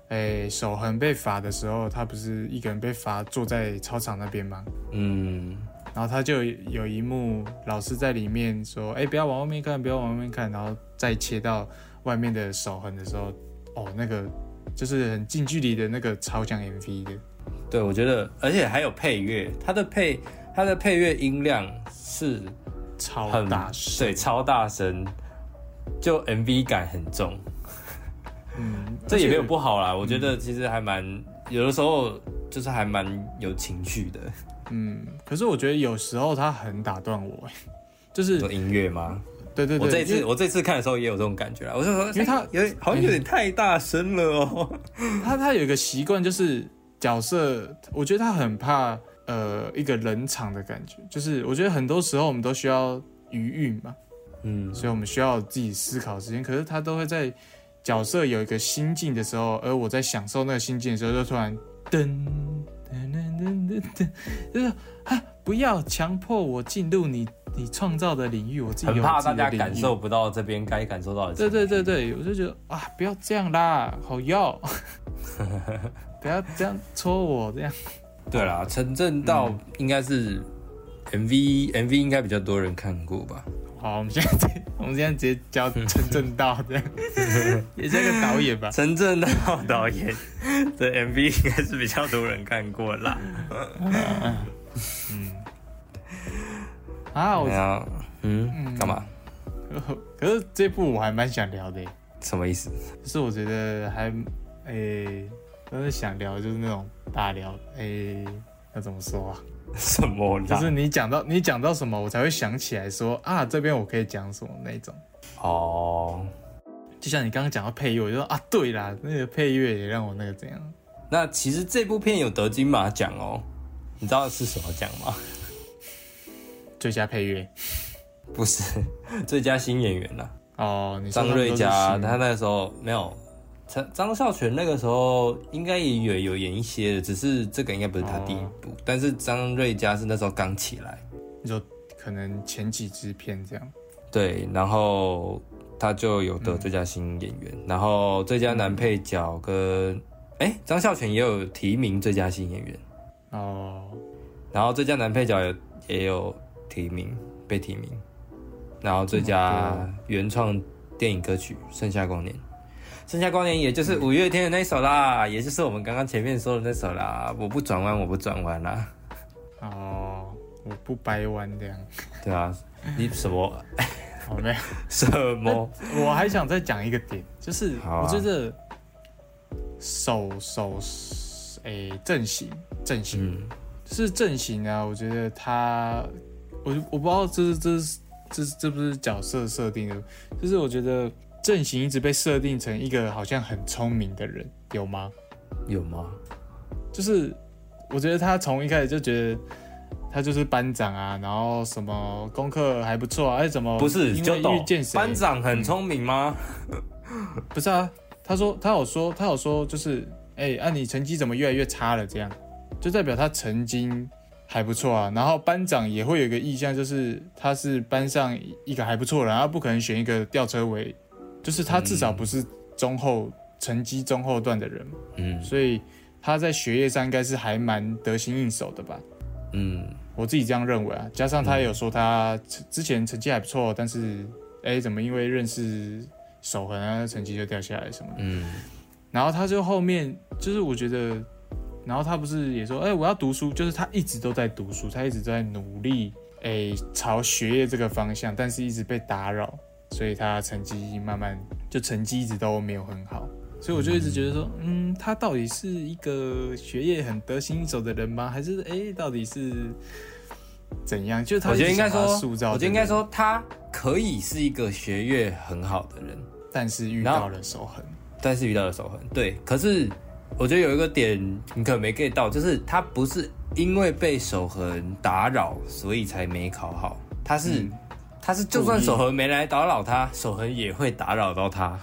哎、手痕被罚的时候，他不是一个人被罚坐在操场那边吗？嗯，然后他就有一幕，老师在里面说：“哎、不要往外面看，不要往外面看。”然后再切到外面的手痕的时候，哦，那个就是很近距离的那个超强 MV 的，对，我觉得，而且还有配乐，它的配它的配乐音量是超很大声。对，超大声，就 MV 感很重。嗯，这也没有不好啦，我觉得其实还蛮有的时候就是还蛮有情绪的。嗯，可是我觉得有时候它很打断我，就是有音乐吗？对对对，我这次我这次看的时候也有这种感觉啦，我就说，因为他有点好像有点太大声了哦。[laughs] 他他有一个习惯，就是角色，我觉得他很怕呃一个冷场的感觉，就是我觉得很多时候我们都需要余韵嘛，嗯，所以我们需要自己思考时间。可是他都会在角色有一个心境的时候，而我在享受那个心境的时候，就突然噔噔噔噔噔噔，就是啊，不要强迫我进入你你创造的领域，我自己很有怕大家感受不到这边该感受到的。对对对，对，我就觉得啊，不要这样啦，好要，[laughs] 不要这样戳我，这样。对啦，陈正道应该是 MV MV 应该比较多人看过吧？好，我们现在直接我们现在直接教陈正道这样，[laughs] 也是个导演吧？陈正道导演的 MV 应该是比较多人看过啦。[laughs] 啊，我对啊，嗯，干嘛？[laughs] 可是这部我还蛮想聊的耶，什么意思？可是我觉得还诶，但是想聊就是那种大聊，诶，要怎么说啊？什么啦？就是你讲到你讲到什么，我才会想起来说啊，这边我可以讲什么那种。哦，就像你刚刚讲到配乐，我就说啊，对啦，那个配乐也让我那个怎样。那其实这部片有得金马奖哦，你知道是什么奖吗？最佳配乐不是最佳新演员啦，哦，张瑞佳，新他那个时候没有。张张孝全那个时候应该也有有演一些的，只是这个应该不是他第一部。但是张瑞佳是那时候刚起来，你说可能前几支片这样，对，然后他就有得最佳新演员，然后最佳男配角跟哎张孝全也有提名最佳新演员，哦，然后最佳男配角也也有提名被提名，然后最佳原创电影歌曲《盛夏光年》，《盛夏光年》也就是五月天的那一首啦，也就是我们刚刚前面说的那首啦，我不转弯，我不转弯啦，哦，我不掰弯这样。对啊，你什么？[laughs] 哦，没有，[laughs] 什么？我还想再讲一个点，就是啊。我觉得手手诶阵型阵型嗯，是阵型啊，我觉得他，我我不知道这是这是这是这不是角色设定的，就是我觉得阵型一直被设定成一个好像很聪明的人，有吗？有吗？就是我觉得他从一开始就觉得他就是班长啊，然后什么功课还不错啊，哎，怎么不是因为就遇见谁班长很聪明吗？不是啊，他说他有说他有说就是，哎、啊你成绩怎么越来越差了？这样就代表他曾经还不错啊。然后班长也会有一个意向，就是他是班上一个还不错的人，他不可能选一个吊车尾，就是他至少不是中后、成绩中后段的人，嗯所以他在学业上应该是还蛮得心应手的吧。嗯我自己这样认为啊，加上他也有说他之前成绩还不错，但是哎、怎么因为认识守恒啊，成绩就掉下来什么的。嗯然后他就后面就是我觉得，然后他不是也说，哎、我要读书，就是他一直都在读书，他一直都在努力，哎、朝学业这个方向，但是一直被打扰，所以他成绩慢慢就成绩一直都没有很好。所以我就一直觉得说，嗯，他到底是一个学业很得心应手的人吗？还是哎、到底是怎样？就是他我觉得应该说塑造，我觉得应该，说他可以是一个学业很好的人，但是遇到了守恒，但是遇到了守恒。对，可是我觉得有一个点你可能没 get 到，就是他不是因为被守恒打扰，所以才没考好，他是、嗯。他是就算守恒没来打扰他，守恒也会打扰到他，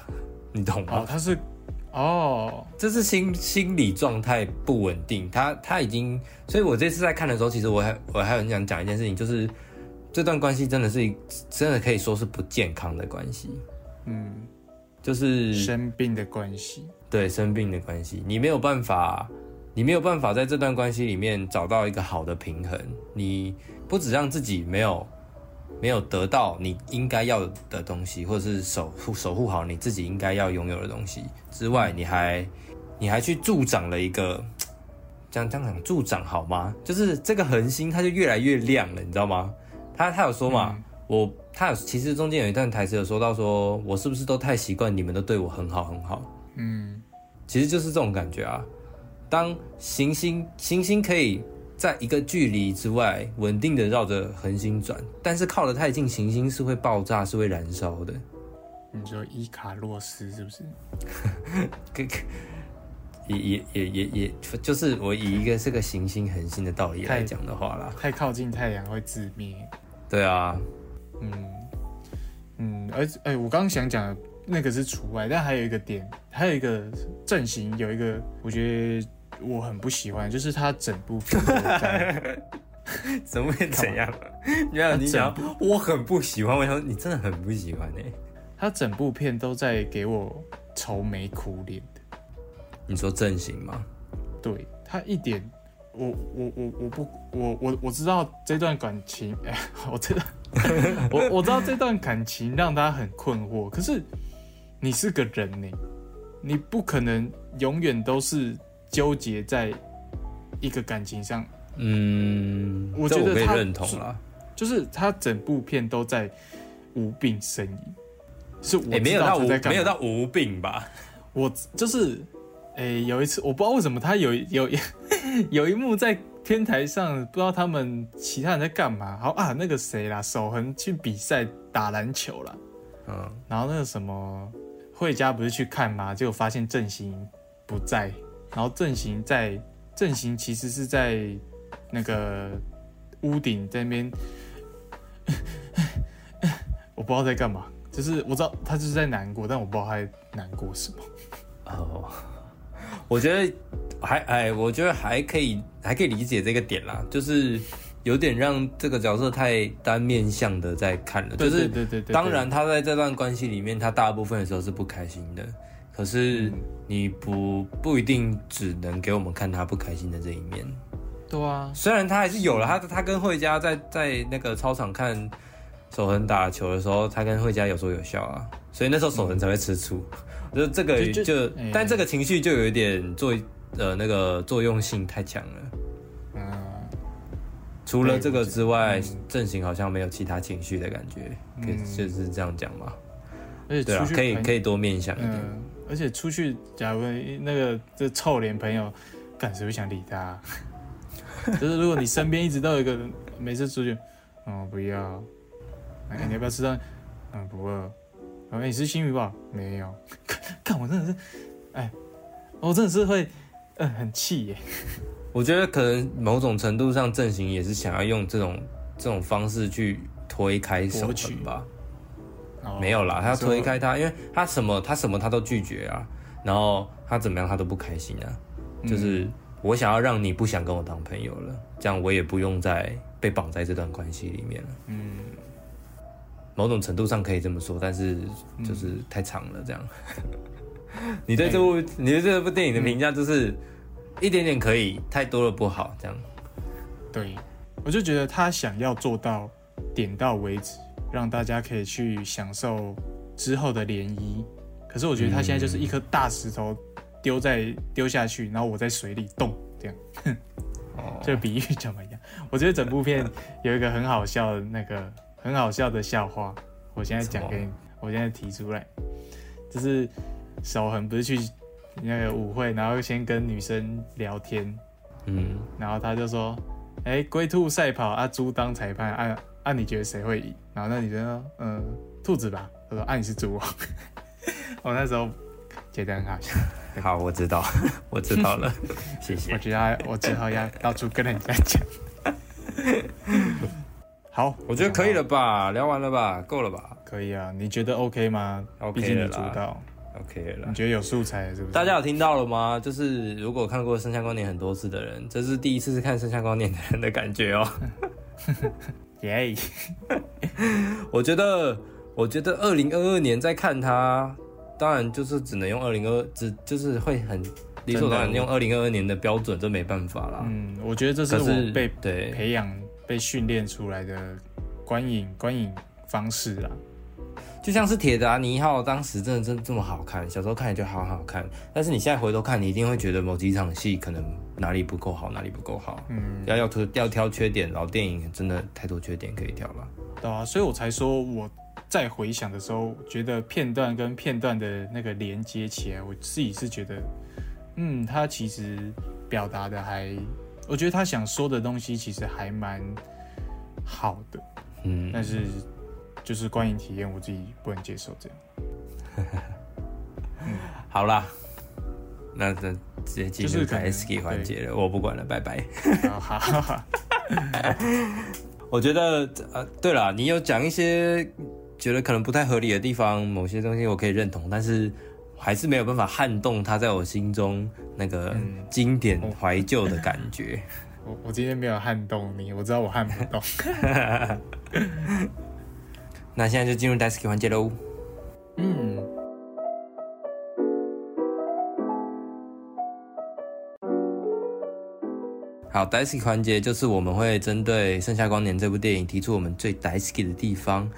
你懂吗？哦，他是，哦，这是心心理状态不稳定，他他已经，所以我这次在看的时候，其实我还我还很想讲一件事情，就是这段关系真的是真的可以说是不健康的关系，嗯，就是生病的关系。对生病的关系，你没有办法，你没有办法在这段关系里面找到一个好的平衡，你不只让自己没有没有得到你应该要的东西，或者是守护守护好你自己应该要拥有的东西之外，你还你还去助长了一个。这样这样讲助长好吗？就是这个恒星它就越来越亮了，你知道吗？他他有说嘛，我他有其实中间有一段台词有说到说，我是不是都太习惯你们都对我很好很好？嗯，其实就是这种感觉啊。当行星行星可以在一个距离之外稳定的绕着恒星转，但是靠得太近，行星是会爆炸，是会燃烧的。你说伊卡洛斯是不是？[laughs] 可可也也也也也，就是我以一个这个行星恒星的道理来讲的话啦，太靠近太阳会自灭。对啊，嗯嗯，而哎、我刚刚想讲的那个是除外，但还有一个点，还有一个阵型有一个，我觉得我很不喜欢，就是他整部片都在 [laughs] 怎么会怎样？没有你讲，我很不喜欢，我想说你真的很不喜欢哎、他整部片都在给我愁眉苦脸的。你说阵型吗？对他一点，我我我我不我我我知道这段感情，哎、我知道，[laughs] 我我知道这段感情让他很困惑。可是你是个人呢，你不可能永远都是纠结在一个感情上。嗯，我觉得他这我认同啦。就是他整部片都在无病呻吟，是我也、没有到无没有到无病吧？我就是，诶、有一次我不知道为什么他有有 [laughs] 有一幕在天台上，不知道他们其他人在干嘛。好啊，那个谁啦，守恒去比赛打篮球啦，嗯，然后那个什么惠佳不是去看吗？结果发现阵型不在，然后阵型在阵型其实是在那个屋顶在那边，我不知道在干嘛。就是我知道他就是在难过，但我不知道他在难过什么。哦，我觉得还哎，我觉得还可以，还可以理解这个点啦，就是有点让这个角色太单面向的在看了，就是对对对对，当然他在这段关系里面，他大部分的时候是不开心的，可是嗯你不不一定只能给我们看他不开心的这一面。对啊，虽然他还是有了，他他跟惠佳在在那个操场看守恒打球的时候，他跟惠佳有说有笑啊，所以那时候守恒才会吃醋。我觉得这个就就，就哎但这个情绪就有一点作呃那个作用性太强了。嗯，除了这个之外嗯，阵型好像没有其他情绪的感觉，可以嗯就是这样讲嘛？而且对啊出，去可以可以多面想一点。嗯，而且出去，假如那个这臭脸朋友，干谁会想理他？[laughs] 就是如果你身边一直都有一个人，每次出去，哦不要，哎你要不要吃饭？嗯不饿。哎你是新鱼吧？没有。[laughs] 看我真的是，哎，我真的是会，嗯很气耶。[laughs] 我觉得可能某种程度上，阵型也是想要用这种这种方式去推开手博取吧。哦没有啦，他要推开他，因为他什么他什么他都拒绝啊，然后他怎么样他都不开心啊，就是我想要让你不想跟我当朋友了，这样我也不用再被绑在这段关系里面了。嗯，某种程度上可以这么说，但是就是太长了这样。[laughs] 你对这部你对这部电影的评价就是一点点可以，太多了不好，这样。对，我就觉得他想要做到点到为止，让大家可以去享受之后的涟漪。可是我觉得他现在就是一颗大石头丢在丢下去，然后我在水里动，这样。哦，[laughs] 这个比喻怎么样？我觉得整部片有一个很好笑的那个很好笑的笑话，我现在讲给你，我现在提出来，就是守恒不是去那个舞会，然后先跟女生聊天，嗯，然后他就说：“哎、龟兔赛跑啊，猪当裁判，啊啊，你觉得谁会赢？”然后那女生说：“嗯、兔子吧。”他说：“啊，你是猪哦。[laughs] ”我那时候觉得很好笑，好，我知道，[laughs] 我知道了，[laughs] 谢谢我。觉得我之后要到处跟人家讲。好，我觉得可以了吧，聊完了吧，够了吧可以啊，你觉得 OK 吗 OK 毕竟你了啦主导，，OK 了你。觉得有素材是不是？大家有听到了吗？就是如果看过《盛夏光年》很多次的人，这是第一次看《盛夏光年》的人的感觉哦。[laughs] 耶 [laughs] 我觉得，我觉得二零二二年再看它，当然就是只能用二零二，只就是会很理所当然用二零二二年的标准，这没办法啦。嗯，我觉得这是我被对培养、被训练出来的观影观影方式啦。就像是铁达尼号，当时真的真的这么好看，小时候看也觉得好好看，但是你现在回头看，你一定会觉得某几场戏可能哪里不够好，哪里不够好。嗯，要要挑要挑缺点，老电影真的太多缺点可以挑了。对啊，所以我才说我在回想的时候，觉得片段跟片段的那个连接起来，我自己是觉得，嗯，它其实表达的还，我觉得他想说的东西其实还蛮好的，嗯，但是就是观影体验我自己不能接受这样。[laughs] 好啦，那这直接进入就是可能 S K 环节了，我不管了，拜拜。好好好，[laughs] 我觉得呃，对了，你有讲一些觉得可能不太合理的地方，某些东西我可以认同，但是还是没有办法撼动它在我心中那个嗯经典怀旧的感觉。[laughs] 我我今天没有撼动你，我知道我撼不动。[laughs] 那现在就进入 Daisy 环节喽。嗯，好，Daisy 环节就是我们会针对《盛夏光年》这部电影提出我们最 Daisy 的地方，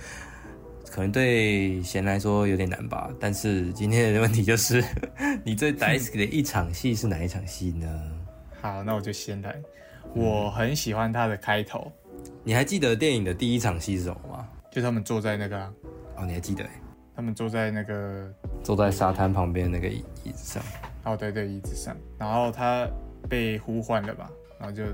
可能对贤来说有点难吧。但是今天的问题就是，[laughs] 你最 Daisy 的一场戏是哪一场戏呢？好，那我就先来。我很喜欢他的开头，你还记得电影的第一场戏是什么吗？就他们坐在那个啊、哦，你还记得欸？他们坐在那个坐在沙滩旁边那个椅椅子上。哦对对椅子上，然后他被呼唤了吧，然后就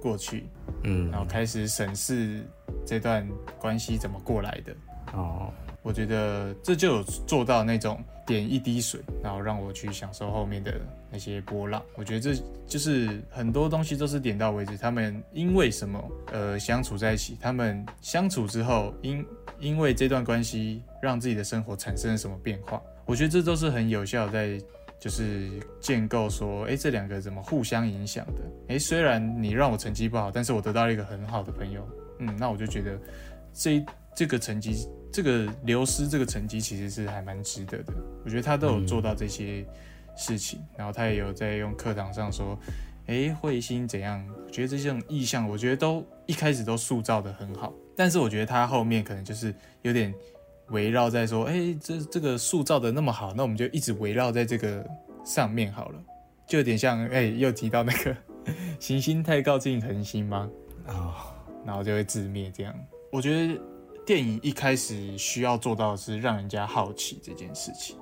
过去，嗯然，后开始审视这段关系怎么过来的。哦，我觉得这就有做到那种点一滴水，然后让我去享受后面的那些波浪。我觉得这就是很多东西都是点到为止。他们因为什么呃相处在一起？他们相处之后，因因为这段关系让自己的生活产生了什么变化？我觉得这都是很有效在就是建构说，哎，这两个怎么互相影响的？哎，虽然你让我成绩不好，但是我得到了一个很好的朋友，嗯，那我就觉得这这个成绩，这个流失这个成绩其实是还蛮值得的。我觉得他都有做到这些事情，然后他也有在用课堂上说，诶，彗星怎样？我觉得这种意象，我觉得都一开始都塑造的很好，但是我觉得他后面可能就是有点围绕在说，诶，这这个塑造的那么好，那我们就一直围绕在这个上面好了，就有点像，诶，又提到那个行星太靠近恒星吗？哦，然后就会自灭这样。我觉得电影一开始需要做到的是让人家好奇这件事情。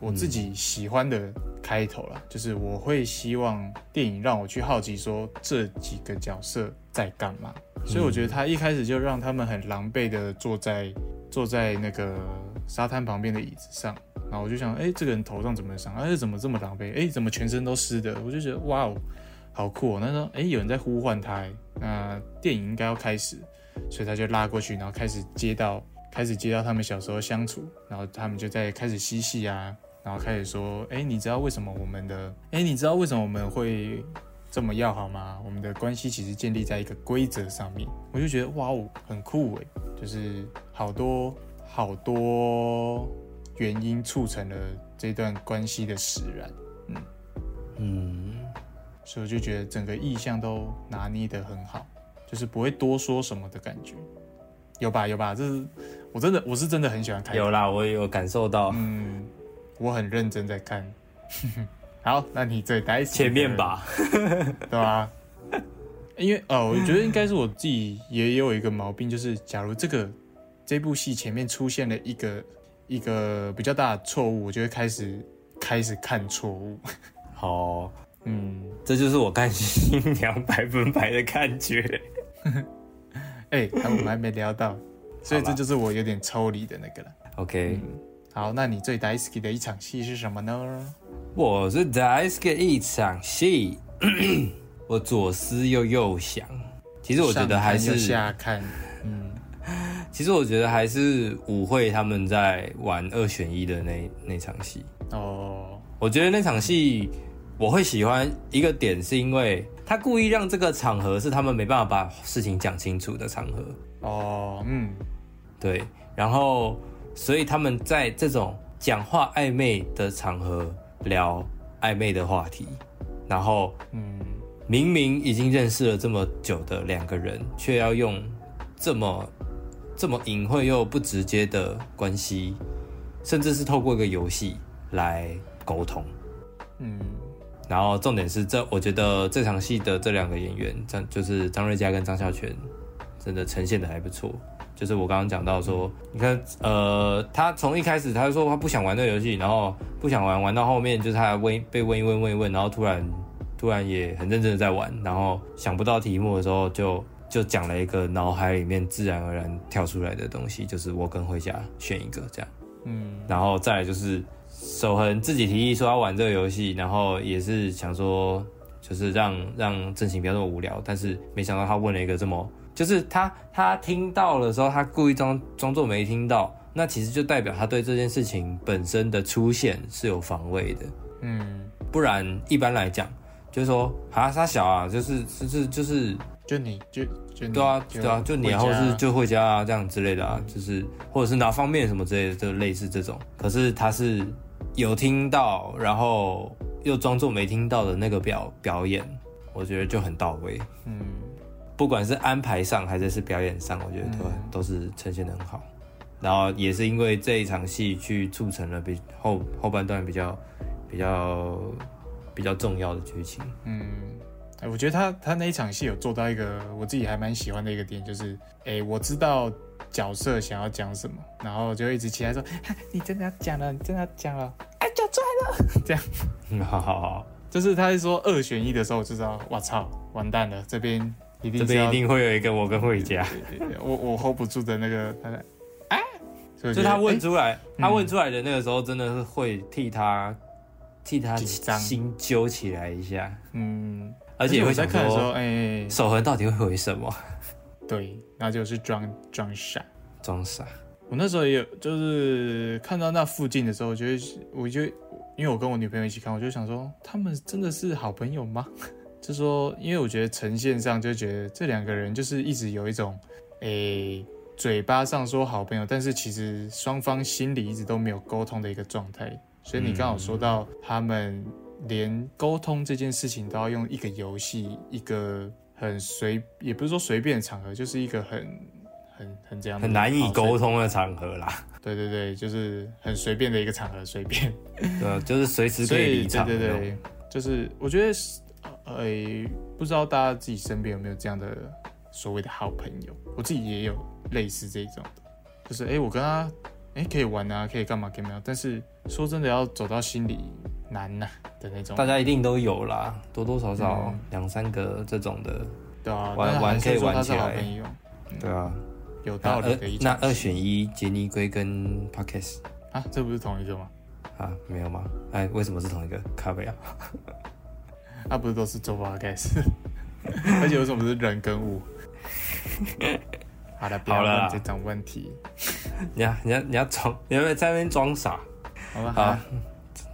我自己喜欢的开头啦，就是我会希望电影让我去好奇说这几个角色在干嘛，所以我觉得他一开始就让他们很狼狈的坐在坐在那个沙滩旁边的椅子上，然后我就想，哎、这个人头上怎么伤？哎、怎么这么狼狈？哎、怎么全身都湿的？我就觉得哇哦，好酷哦！那时候哎，有人在呼唤他，哎，那电影应该要开始，所以他就拉过去，然后开始接到，开始接到他们小时候相处，然后他们就在开始嬉戏啊，然后开始说，哎，你知道为什么我们的，哎，你知道为什么我们会这么要好吗？我们的关系其实建立在一个规则上面，我就觉得哇哦，很酷诶，就是好多好多原因促成了这段关系的使然，嗯。嗯。所以我就觉得整个意象都拿捏得很好，就是不会多说什么的感觉，有吧有吧，这是我真的我是真的很喜欢看。有啦，我有感受到，嗯，我很认真在看。[laughs] 好，那你最待前面吧，对吧？因为哦，我觉得应该是我自己也有一个毛病，就是假如这个这部戏前面出现了一个一个比较大的错误，我就会开始开始看错误。好。嗯，这就是我看新娘百分百的感觉。[laughs] 哎，我们还没聊到，[laughs] 所以这就是我有点抽离的那个了。OK，好，那你最 daisy 的一场戏是什么呢？我是 daisy 一场戏，[clears throat] 我左思右右想，其实我觉得还是下看。嗯，[laughs] 其实我觉得还是舞会他们在玩二选一的那那场戏。哦，我觉得那场戏。我会喜欢一个点，是因为他故意让这个场合是他们没办法把事情讲清楚的场合。哦，嗯，对。然后，所以他们在这种讲话暧昧的场合聊暧昧的话题，然后，嗯，明明已经认识了这么久的两个人，却要用这么这么隐晦又不直接的关系，甚至是透过一个游戏来沟通，嗯。然后重点是这，我觉得这场戏的这两个演员，张就是张瑞佳跟张孝全，真的呈现的还不错。就是我刚刚讲到说，你看，呃，他从一开始他就说他不想玩这个游戏，然后不想玩，玩到后面就是他问被问一问问一问，然后突然突然也很认真的在玩，然后想不到题目的时候就就讲了一个脑海里面自然而然跳出来的东西，就是我跟回家选一个这样，嗯，然后再来就是。守恒自己提议说要玩这个游戏，然后也是想说，就是让让正行不要那么无聊，但是没想到他问了一个这么，就是他他听到的时候，他故意装装作没听到，那其实就代表他对这件事情本身的出现是有防卫的，嗯，不然一般来讲就是说啊他小啊，就是就是就是就你就就对啊对啊就你然后是就回家啊这样之类的啊，就是或者是哪方面什么之类的，就类似这种，可是他是。有听到，然后又装作没听到的那个表表演，我觉得就很到位。嗯，不管是安排上还是是表演上，我觉得都都是呈现的很好。然后也是因为这一场戏去促成了比后后半段比较比较比较重要的剧情。嗯，哎，我觉得他他那一场戏有做到一个我自己还蛮喜欢的一个点，就是哎，我知道。角色想要讲什么，然后就一直期待说：“你真的要讲了，你真的要讲了，哎，讲出来了。[laughs] ”这样，[laughs] 好好好，就是他说二选一的时候，我就知道，我操，完蛋了，这边一定这边一定会有一个我跟慧佳，我我 hold 不住的那个，他哎，就他问出来，他问出来的那个时候，真的是会替他替他心揪起来一下，嗯，而且会想说，哎，守恒到底会回什么？[laughs] 对，那就是装装傻，装傻。我那时候也有，就是看到那附近的时候，我觉得，我就因为我跟我女朋友一起看，我就想说，他们真的是好朋友吗？[laughs] 就说，因为我觉得呈现上就觉得这两个人就是一直有一种，诶，嘴巴上说好朋友，但是其实双方心里一直都没有沟通的一个状态。所以你刚好说到，他们连沟通这件事情都要用一个游戏，一个。很随，也不是说随便的场合，就是一个很很很这样很难以沟通的场合啦。对对对，就是很随便的一个场合，随便。对，就是随时可以离场。对对对，就是我觉得，呃，不知道大家自己身边有没有这样的所谓的好朋友？我自己也有类似这种的，就是哎，我跟他哎可以玩啊，可以干嘛干嘛，但是说真的，要走到心里。难呐的那种，大家一定都有啦，多多少少两三个这种的，对啊，玩玩可以玩起来，对啊，有道理的。那二选一，杰尼龟跟 Parkes 啊，这不是同一个吗？啊，没有吗？哎，为什么是同一个？咖啡啊？[laughs] 啊，不是都是做 podcast，[laughs] 而且为什么是人跟物？[laughs] 好了，这种问题，[laughs] 你要你要你要装，你要不要在那边装傻？好吧？好，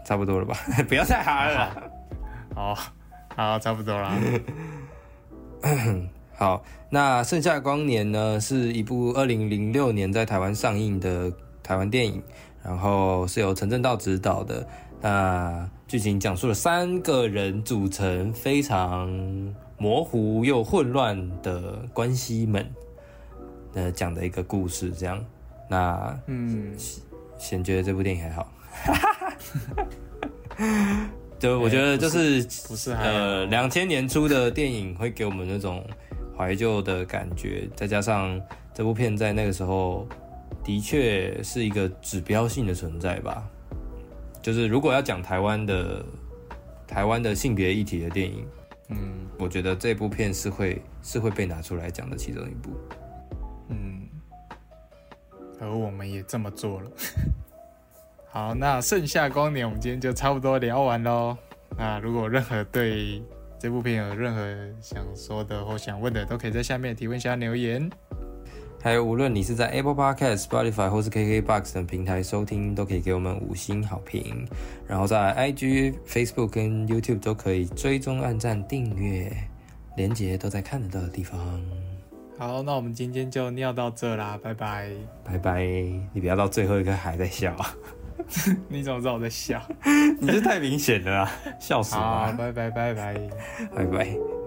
差不多了吧？[laughs] 不要再哈了。好，好，差不多啦。[laughs] 好，那《盛夏光年》呢，是一部二零零六年在台湾上映的台湾电影，然后是由陈正道执导的。那剧情讲述了三个人组成非常模糊又混乱的关系们，呃，讲的一个故事。这样，那嗯，先觉得这部电影还好，[laughs] 就我觉得就是不是呃，两千年初的电影会给我们那种怀旧的感觉，再加上这部片在那个时候的确是一个指标性的存在吧。就是如果要讲台湾的台湾的性别议题的电影，嗯我觉得这部片是会是会被拿出来讲的其中一部。嗯，而我们也这么做了。[laughs] 好，那盛夏光年我们今天就差不多聊完喽。那如果任何对这部片有任何想说的或想问的，都可以在下面提问箱留言。还有，无论你是在 Apple Podcast、Spotify 或是 KKBox 等平台收听，都可以给我们五星好评。然后在 IG、Facebook 跟 YouTube 都可以追踪、按赞、订阅，连接都在看得到的地方。好，那我们今天就尿到这啦，拜拜。拜拜！你不要到最后一个还在笑，[laughs] 你怎么知道我在笑？[laughs] 你这太明显了啦，笑死了！拜拜拜拜。拜拜。